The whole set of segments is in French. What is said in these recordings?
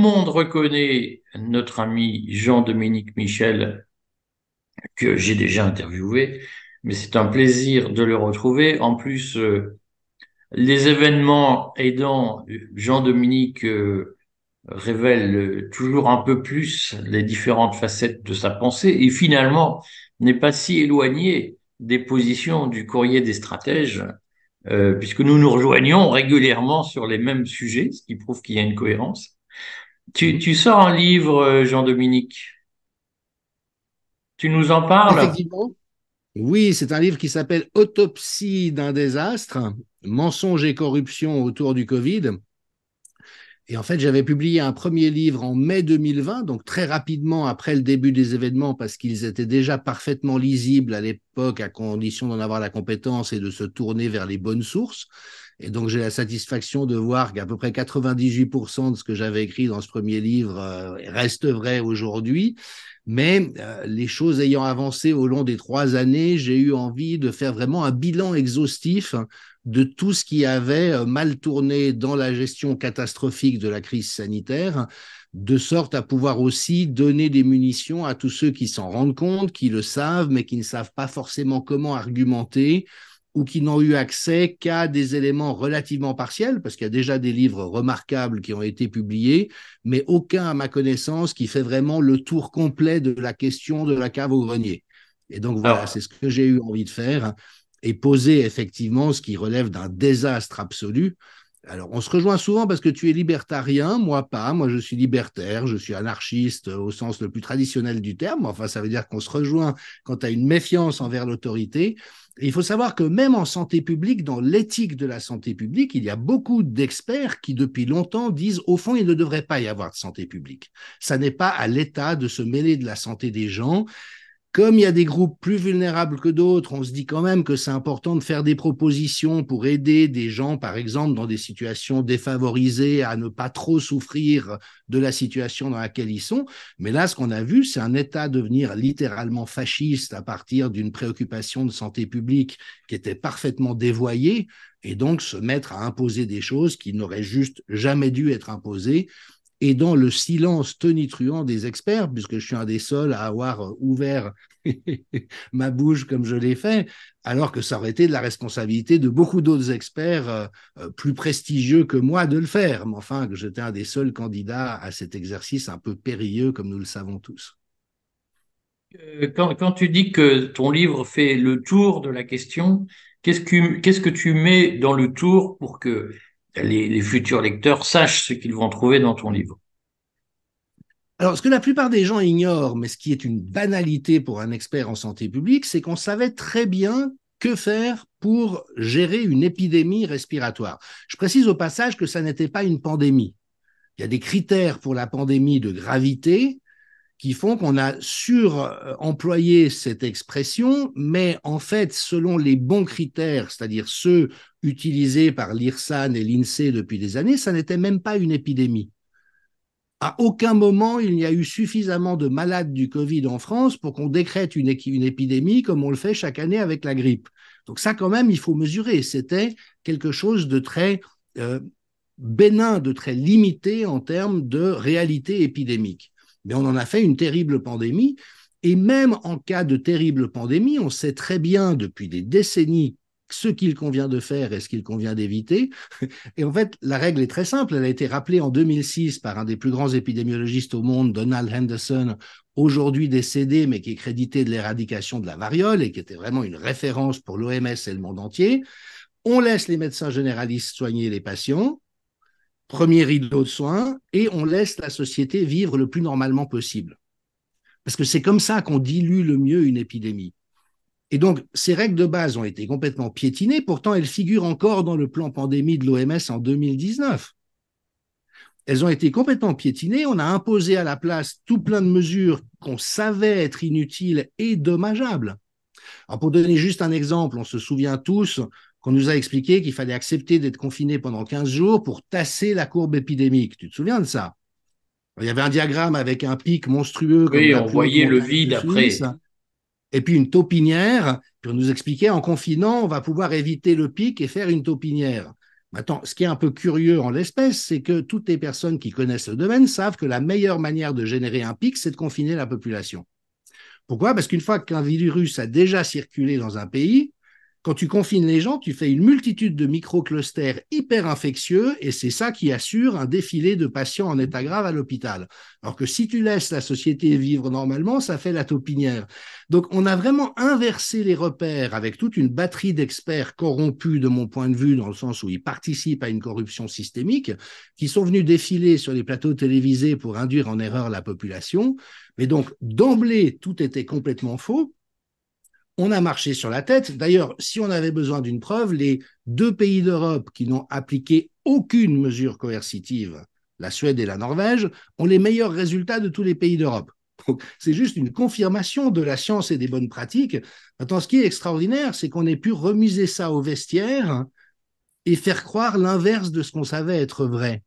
le monde reconnaît notre ami Jean-Dominique Michel, que j'ai déjà interviewé, mais c'est un plaisir de le retrouver. En plus, euh, les événements aidant, Jean-Dominique euh, révèle toujours un peu plus les différentes facettes de sa pensée et finalement n'est pas si éloigné des positions du courrier des stratèges, euh, puisque nous nous rejoignons régulièrement sur les mêmes sujets, ce qui prouve qu'il y a une cohérence. Tu, tu sors un livre, euh, Jean-Dominique? Tu nous en parles? Effectivement. Oui, c'est un livre qui s'appelle Autopsie d'un désastre, mensonges et corruption autour du Covid. Et en fait, j'avais publié un premier livre en mai 2020, donc très rapidement après le début des événements, parce qu'ils étaient déjà parfaitement lisibles à l'époque, à condition d'en avoir la compétence et de se tourner vers les bonnes sources. Et donc, j'ai la satisfaction de voir qu'à peu près 98% de ce que j'avais écrit dans ce premier livre euh, reste vrai aujourd'hui. Mais euh, les choses ayant avancé au long des trois années, j'ai eu envie de faire vraiment un bilan exhaustif de tout ce qui avait euh, mal tourné dans la gestion catastrophique de la crise sanitaire, de sorte à pouvoir aussi donner des munitions à tous ceux qui s'en rendent compte, qui le savent, mais qui ne savent pas forcément comment argumenter ou qui n'ont eu accès qu'à des éléments relativement partiels, parce qu'il y a déjà des livres remarquables qui ont été publiés, mais aucun, à ma connaissance, qui fait vraiment le tour complet de la question de la cave au grenier. Et donc voilà, c'est ce que j'ai eu envie de faire et poser effectivement ce qui relève d'un désastre absolu. Alors, on se rejoint souvent parce que tu es libertarien, moi pas, moi je suis libertaire, je suis anarchiste au sens le plus traditionnel du terme, enfin ça veut dire qu'on se rejoint quand tu as une méfiance envers l'autorité. il faut savoir que même en santé publique, dans l'éthique de la santé publique, il y a beaucoup d'experts qui depuis longtemps disent au fond il ne devrait pas y avoir de santé publique. Ça n'est pas à l'État de se mêler de la santé des gens, comme il y a des groupes plus vulnérables que d'autres, on se dit quand même que c'est important de faire des propositions pour aider des gens, par exemple, dans des situations défavorisées, à ne pas trop souffrir de la situation dans laquelle ils sont. Mais là, ce qu'on a vu, c'est un État devenir littéralement fasciste à partir d'une préoccupation de santé publique qui était parfaitement dévoyée, et donc se mettre à imposer des choses qui n'auraient juste jamais dû être imposées et dans le silence tonitruant des experts, puisque je suis un des seuls à avoir euh, ouvert ma bouche comme je l'ai fait, alors que ça aurait été de la responsabilité de beaucoup d'autres experts euh, euh, plus prestigieux que moi de le faire. Mais enfin, que j'étais un des seuls candidats à cet exercice un peu périlleux, comme nous le savons tous. Quand, tu dis que ton livre fait le tour de la question, qu'est-ce que, qu'est-ce que tu mets dans le tour pour que les, futurs lecteurs sachent ce qu'ils vont trouver dans ton livre. Alors, ce que la plupart des gens ignorent, mais ce qui est une banalité pour un expert en santé publique, c'est qu'on savait très bien que faire pour gérer une épidémie respiratoire. Je précise au passage que ça n'était pas une pandémie. Il y a des critères pour la pandémie de gravité qui font qu'on a suremployé cette expression, mais en fait, selon les bons critères, c'est-à-dire ceux utilisés par l'IRSAN et l'INSEE depuis des années, ça n'était même pas une épidémie. À aucun moment, il n'y a eu suffisamment de malades du Covid en France pour qu'on décrète une, épidémie comme on le fait chaque année avec la grippe. Donc ça, quand même, il faut mesurer. C'était quelque chose de très euh, bénin, de très limité en termes de réalité épidémique mais on en a fait une terrible pandémie. Et même en cas de terrible pandémie, on sait très bien depuis des décennies ce qu'il convient de faire et ce qu'il convient d'éviter. Et en fait, la règle est très simple. Elle a été rappelée en 2006 par un des plus grands épidémiologistes au monde, Donald Henderson, aujourd'hui décédé, mais qui est crédité de l'éradication de la variole et qui était vraiment une référence pour l'OMS et le monde entier. On laisse les médecins généralistes soigner les patients premier rideau de soins, et on laisse la société vivre le plus normalement possible. Parce que c'est comme ça qu'on dilue le mieux une épidémie. Et donc, ces règles de base ont été complètement piétinées, pourtant elles figurent encore dans le plan pandémie de l'OMS en 2019. Elles ont été complètement piétinées, on a imposé à la place tout plein de mesures qu'on savait être inutiles et dommageables. Alors pour donner juste un exemple, on se souvient tous qu'on nous a expliqué qu'il fallait accepter d'être confiné pendant 15 jours pour tasser la courbe épidémique. Tu te souviens de ça? Il y avait un diagramme avec un pic monstrueux. Oui, on voyait le vide après. Et puis une taupinière, puis on nous expliquait en confinant, on va pouvoir éviter le pic et faire une taupinière. Maintenant, ce qui est un peu curieux en l'espèce, c'est que toutes les personnes qui connaissent le domaine savent que la meilleure manière de générer un pic, c'est de confiner la population. Pourquoi? Parce qu'une fois qu'un virus a déjà circulé dans un pays, quand tu confines les gens, tu fais une multitude de microclusters hyper infectieux et c'est ça qui assure un défilé de patients en état grave à l'hôpital. Alors que si tu laisses la société vivre normalement, ça fait la taupinière. Donc on a vraiment inversé les repères avec toute une batterie d'experts corrompus de mon point de vue dans le sens où ils participent à une corruption systémique qui sont venus défiler sur les plateaux télévisés pour induire en erreur la population. Mais donc d'emblée, tout était complètement faux on a marché sur la tête. D'ailleurs, si on avait besoin d'une preuve, les deux pays d'Europe qui n'ont appliqué aucune mesure coercitive, la Suède et la Norvège, ont les meilleurs résultats de tous les pays d'Europe. C'est juste une confirmation de la science et des bonnes pratiques. Maintenant, ce qui est extraordinaire, c'est qu'on ait pu remiser ça au vestiaire et faire croire l'inverse de ce qu'on savait être vrai.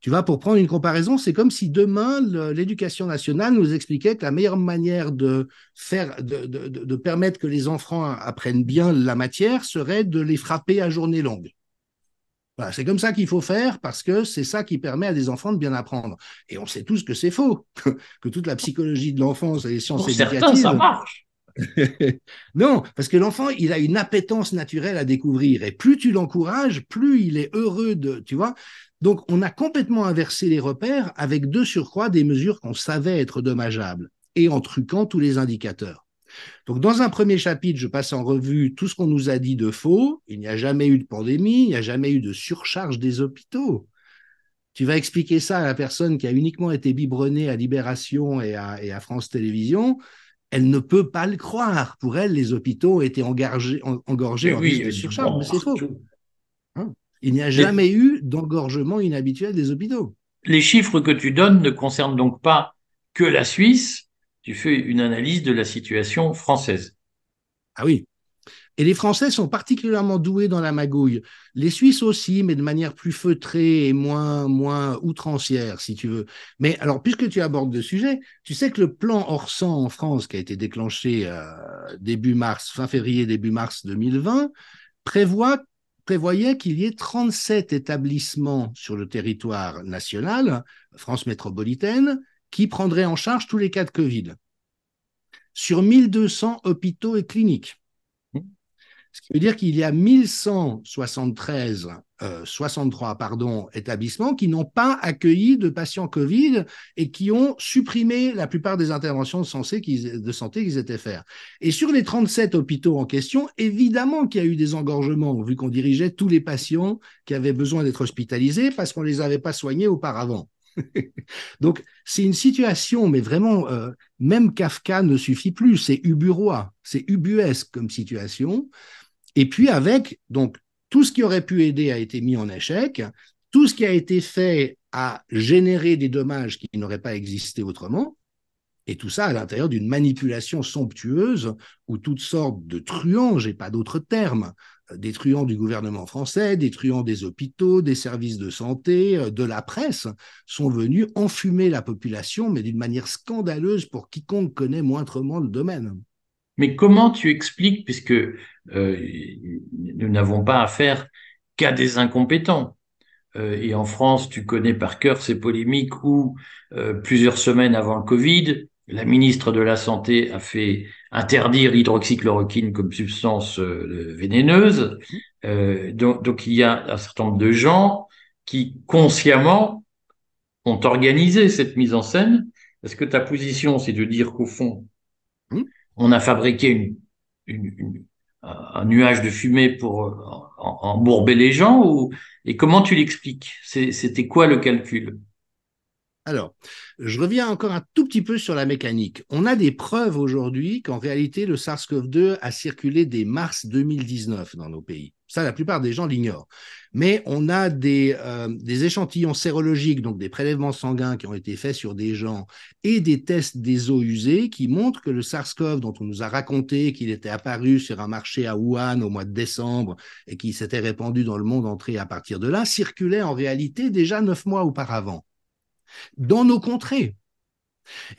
Tu vois, pour prendre une comparaison, c'est comme si demain, l'éducation nationale nous expliquait que la meilleure manière de faire, de, de, permettre que les enfants apprennent bien la matière serait de les frapper à journée longue. Voilà, c'est comme ça qu'il faut faire parce que c'est ça qui permet à des enfants de bien apprendre. Et on sait tous que c'est faux, que toute la psychologie de l'enfance et les sciences Pour éducatives. Certains, ça marche. non, parce que l'enfant, il a une appétence naturelle à découvrir. Et plus tu l'encourages, plus il est heureux de, tu vois. Donc, on a complètement inversé les repères avec deux surcroît des mesures qu'on savait être dommageables et en truquant tous les indicateurs. Donc, dans un premier chapitre, je passe en revue tout ce qu'on nous a dit de faux. Il n'y a jamais eu de pandémie, il n'y a jamais eu de surcharge des hôpitaux. Tu vas expliquer ça à la personne qui a uniquement été biberonnée à Libération et à, France Télévisions. Elle ne peut pas le croire. Pour elle, les hôpitaux étaient engorgés, engorgés en de surcharge, mais c'est faux. Il n'y a jamais eu d'engorgement inhabituel des hôpitaux. Les chiffres que tu donnes ne concernent donc pas que la Suisse. Tu fais une analyse de la situation française. Ah oui. Et les Français sont particulièrement doués dans la magouille. Les Suisses aussi, mais de manière plus feutrée et moins, moins outrancière, si tu veux. Mais alors, puisque tu abordes le sujet, tu sais que le plan Orsan en France, qui a été déclenché euh, début mars, fin février, début mars 2020, prévoit prévoyait qu'il y ait 37 établissements sur le territoire national, France métropolitaine, qui prendraient en charge tous les cas de Covid, sur 1200 hôpitaux et cliniques. Ce qui veut dire qu'il y a 1173, 63 euh, pardon, établissements qui n'ont pas accueilli de patients Covid et qui ont supprimé la plupart des interventions de santé qu'ils étaient faire. Et sur les 37 hôpitaux en question, évidemment qu'il y a eu des engorgements, vu qu'on dirigeait tous les patients qui avaient besoin d'être hospitalisés parce qu'on ne les avait pas soignés auparavant. Donc, c'est une situation, mais vraiment, euh, même Kafka ne suffit plus, c'est uburois, c'est ubuesque comme situation. Et puis avec, donc, tout ce qui aurait pu aider a été mis en échec, tout ce qui a été fait a généré des dommages qui n'auraient pas existé autrement, et tout ça à l'intérieur d'une manipulation somptueuse où toutes sortes de truands, j'ai pas d'autres termes, euh, des truands du gouvernement français, des truands des hôpitaux, des services de santé, euh, de la presse, sont venus enfumer la population, mais d'une manière scandaleuse pour quiconque connaît moindrement le domaine. Mais comment tu expliques, puisque euh, nous n'avons pas affaire qu'à des incompétents, euh, et en France, tu connais par cœur ces polémiques où, euh, plusieurs semaines avant le Covid, la ministre de la Santé a fait interdire l'hydroxychloroquine comme substance vénéneuse. Donc, donc, il y a un certain nombre de gens qui, consciemment, ont organisé cette mise en scène. Est-ce que ta position, c'est de dire qu'au fond, mmh on a fabriqué un nuage de fumée pour euh, embourber les gens ou, et comment tu l'expliques? C'était quoi le calcul? Alors, je reviens encore un tout petit peu sur la mécanique. On a des preuves aujourd'hui qu'en réalité, le SARS-CoV-2 a circulé dès mars 2019 dans nos pays. Ça, la plupart des gens l'ignorent. Mais on a des, euh, des, échantillons sérologiques, donc des prélèvements sanguins qui ont été faits sur des gens, et des tests des eaux usées qui montrent que le SARS-CoV, dont on nous a raconté qu'il était apparu sur un marché à Wuhan au mois de décembre et qui s'était répandu dans le monde entier à partir de là, circulait en réalité déjà neuf mois auparavant dans nos contrées.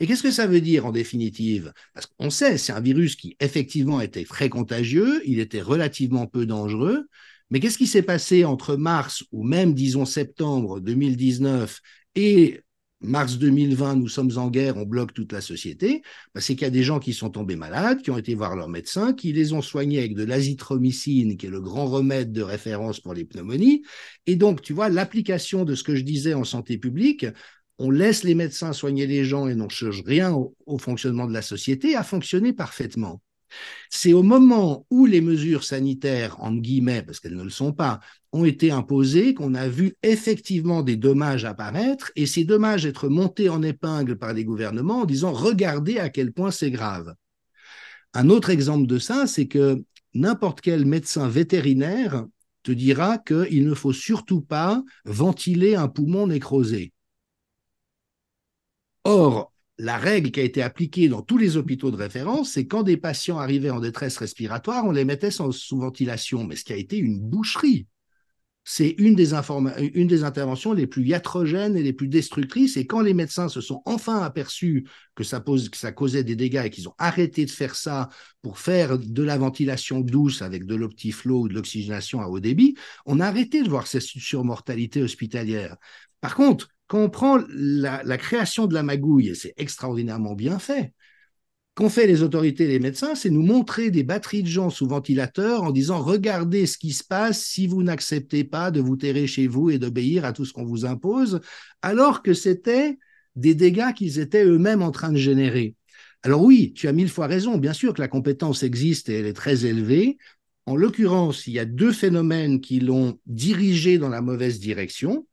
Et qu'est-ce que ça veut dire en définitive? Parce qu'on sait, c'est un virus qui effectivement était très contagieux, il était relativement peu dangereux, Mais qu'est-ce qui s'est passé entre mars ou même, disons, septembre 2019 et mars 2020, nous sommes en guerre, on bloque toute la société, bah, c'est qu'il y a des gens qui sont tombés malades, qui ont été voir leur médecin, qui les ont soignés avec de l'azithromycine, qui est le grand remède de référence pour les pneumonies. Et donc, tu vois, l'application de ce que je disais en santé publique, on laisse les médecins soigner les gens et n'on change rien au, au fonctionnement de la société, a fonctionné parfaitement. C'est au moment où les mesures sanitaires, entre guillemets, parce qu'elles ne le sont pas, ont été imposées qu'on a vu effectivement des dommages apparaître et ces dommages être montés en épingle par les gouvernements en disant regardez à quel point c'est grave. Un autre exemple de ça, c'est que n'importe quel médecin vétérinaire te dira qu'il ne faut surtout pas ventiler un poumon nécrosé. Or, la règle qui a été appliquée dans tous les hôpitaux de référence, c'est quand des patients arrivaient en détresse respiratoire, on les mettait sous ventilation, mais ce qui a été une boucherie. C'est une des, interventions les plus iatrogènes et les plus destructrices. Et quand les médecins se sont enfin aperçus que ça, que ça causait des dégâts et qu'ils ont arrêté de faire ça pour faire de la ventilation douce avec de l'optiflow ou de l'oxygénation à haut débit, on a arrêté de voir cette surmortalité hospitalière. Par contre, quand on prend la, création de la magouille, et c'est extraordinairement bien fait, qu'ont fait les autorités et les médecins, c'est nous montrer des batteries de gens sous ventilateur en disant regardez ce qui se passe si vous n'acceptez pas de vous terrer chez vous et d'obéir à tout ce qu'on vous impose, alors que c'était des dégâts qu'ils étaient eux-mêmes en train de générer. Alors oui, tu as mille fois raison, bien sûr que la compétence existe et elle est très élevée. En l'occurrence, il y a deux phénomènes qui l'ont dirigé dans la mauvaise direction.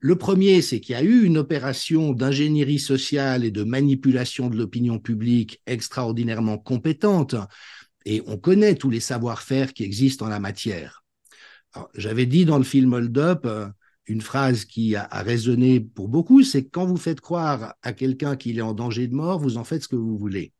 Le premier, c'est qu'il y a eu une opération d'ingénierie sociale et de manipulation de l'opinion publique extraordinairement compétente, et on connaît tous les savoir-faire qui existent en la matière. J'avais dit dans le film Hold Up euh, une phrase qui a, résonné pour beaucoup, c'est que quand vous faites croire à quelqu'un qu'il est en danger de mort, vous en faites ce que vous voulez.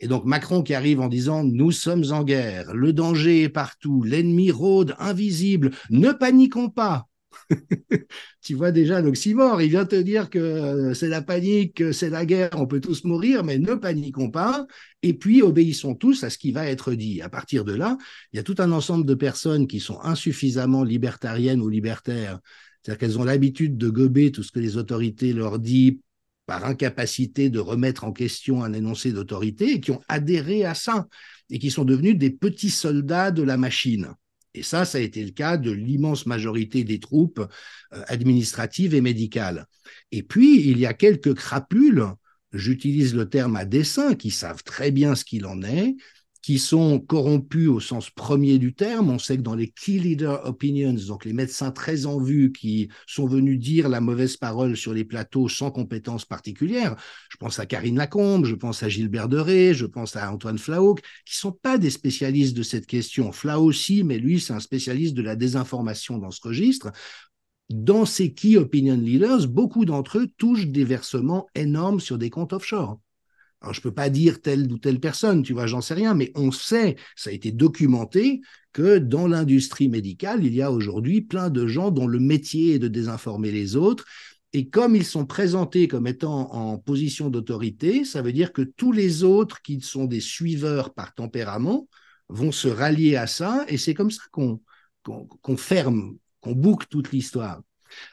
Et donc Macron qui arrive en disant nous sommes en guerre, le danger est partout, l'ennemi rôde invisible, ne paniquons pas. tu vois déjà l'oxymore. Il vient te dire que c'est la panique, que c'est la guerre, on peut tous mourir, mais ne paniquons pas. Et puis obéissons tous à ce qui va être dit. À partir de là, il y a tout un ensemble de personnes qui sont insuffisamment libertariennes ou libertaires. C'est-à-dire qu'elles ont l'habitude de gober tout ce que les autorités leur disent par incapacité de remettre en question un énoncé d'autorité et qui ont adhéré à ça et qui sont devenus des petits soldats de la machine. Et ça, ça a été le cas de l'immense majorité des troupes euh, administratives et médicales. Et puis, il y a quelques crapules, j'utilise le terme à dessein, qui savent très bien ce qu'il en est, qui sont corrompus au sens premier du terme. On sait que dans les key leader opinions, donc les médecins très en vue qui sont venus dire la mauvaise parole sur les plateaux sans compétences particulières, je pense à Karine Lacombe, je pense à Gilbert Deré, je pense à Antoine Flahault, qui sont pas des spécialistes de cette question. Flahault aussi, mais lui, c'est un spécialiste de la désinformation dans ce registre dans ces key opinion leaders, beaucoup d'entre eux touchent des versements énormes sur des comptes offshore. Je ne peux pas dire telle ou telle personne, tu vois, j'en sais rien, mais on sait, ça a été documenté, que dans l'industrie médicale, il y a aujourd'hui plein de gens dont le métier est de désinformer les autres. Et comme ils sont présentés comme étant en position d'autorité, ça veut dire que tous les autres qui sont des suiveurs par tempérament vont se rallier à ça. Et c'est comme ça qu'on ferme, qu'on boucle toute l'histoire.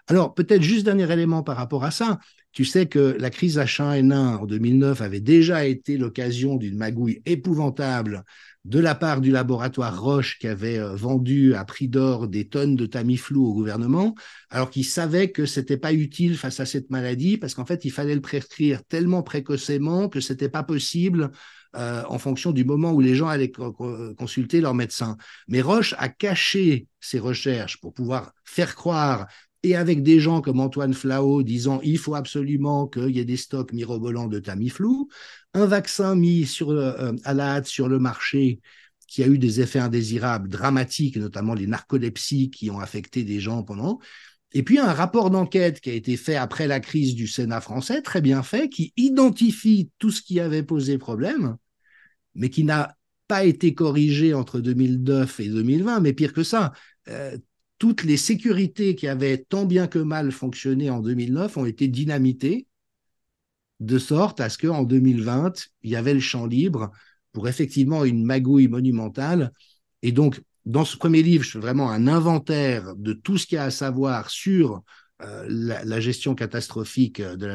Alors, peut-être juste dernier élément par rapport à ça. Tu sais que la crise H1N1 en 2009 avait déjà été l'occasion d'une magouille épouvantable de la part du laboratoire Roche qui avait euh, vendu à prix d'or des tonnes de Tamiflu au gouvernement, alors qu'il savait que c'était pas utile face à cette maladie parce qu'en fait il fallait le prescrire tellement précocement que c'était pas possible euh, en fonction du moment où les gens allaient consulter leur médecin. Mais Roche a caché ses recherches pour pouvoir faire croire et avec des gens comme Antoine Flahault disant il faut absolument qu'il y ait des stocks mirobolants de Tamiflu, un vaccin mis sur, euh, à la hâte sur le marché qui a eu des effets indésirables dramatiques, notamment les narcolepsies qui ont affecté des gens pendant, et puis un rapport d'enquête qui a été fait après la crise du Sénat français, très bien fait, qui identifie tout ce qui avait posé problème, mais qui n'a pas été corrigé entre 2009 et 2020, mais pire que ça, euh, toutes les sécurités qui avaient tant bien que mal fonctionné en 2009 ont été dynamitées, de sorte à ce qu'en 2020, il y avait le champ libre pour effectivement une magouille monumentale. Et donc, dans ce premier livre, je fais vraiment un inventaire de tout ce qu'il y a à savoir sur euh, la, gestion catastrophique de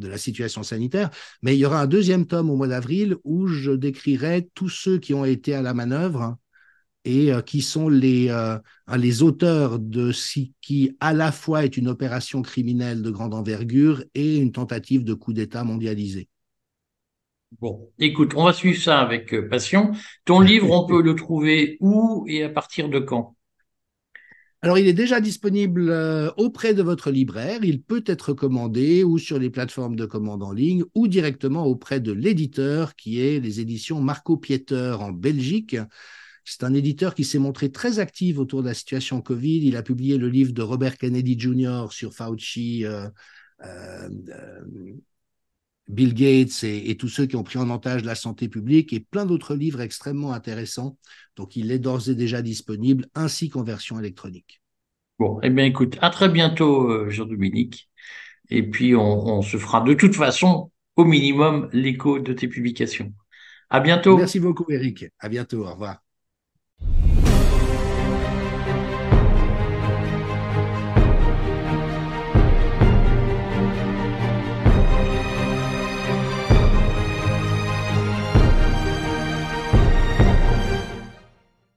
la, situation sanitaire. Mais il y aura un deuxième tome au mois d'avril où je décrirai tous ceux qui ont été à la manœuvre et euh, qui sont les, euh, les auteurs de ce qui à la fois est une opération criminelle de grande envergure et une tentative de coup d'État mondialisé. Bon, écoute, on va suivre ça avec passion. Ton livre, on peut le trouver où et à partir de quand? Alors, il est déjà disponible euh, auprès de votre libraire. Il peut être commandé ou sur les plateformes de commande en ligne ou directement auprès de l'éditeur qui est les éditions Marco Pieter en Belgique. C'est un éditeur qui s'est montré très actif autour de la situation Covid. Il a publié le livre de Robert Kennedy Jr. sur Fauci, euh, euh, Bill Gates et, tous ceux qui ont pris en otage la santé publique et plein d'autres livres extrêmement intéressants. Donc, il est d'ores et déjà disponible ainsi qu'en version électronique. Bon, eh bien, écoute, à très bientôt, euh, Jean-Dominique. Et puis, on, on se fera de toute façon, au minimum, l'écho de tes publications. À bientôt. Merci beaucoup, Eric. À bientôt. Au revoir.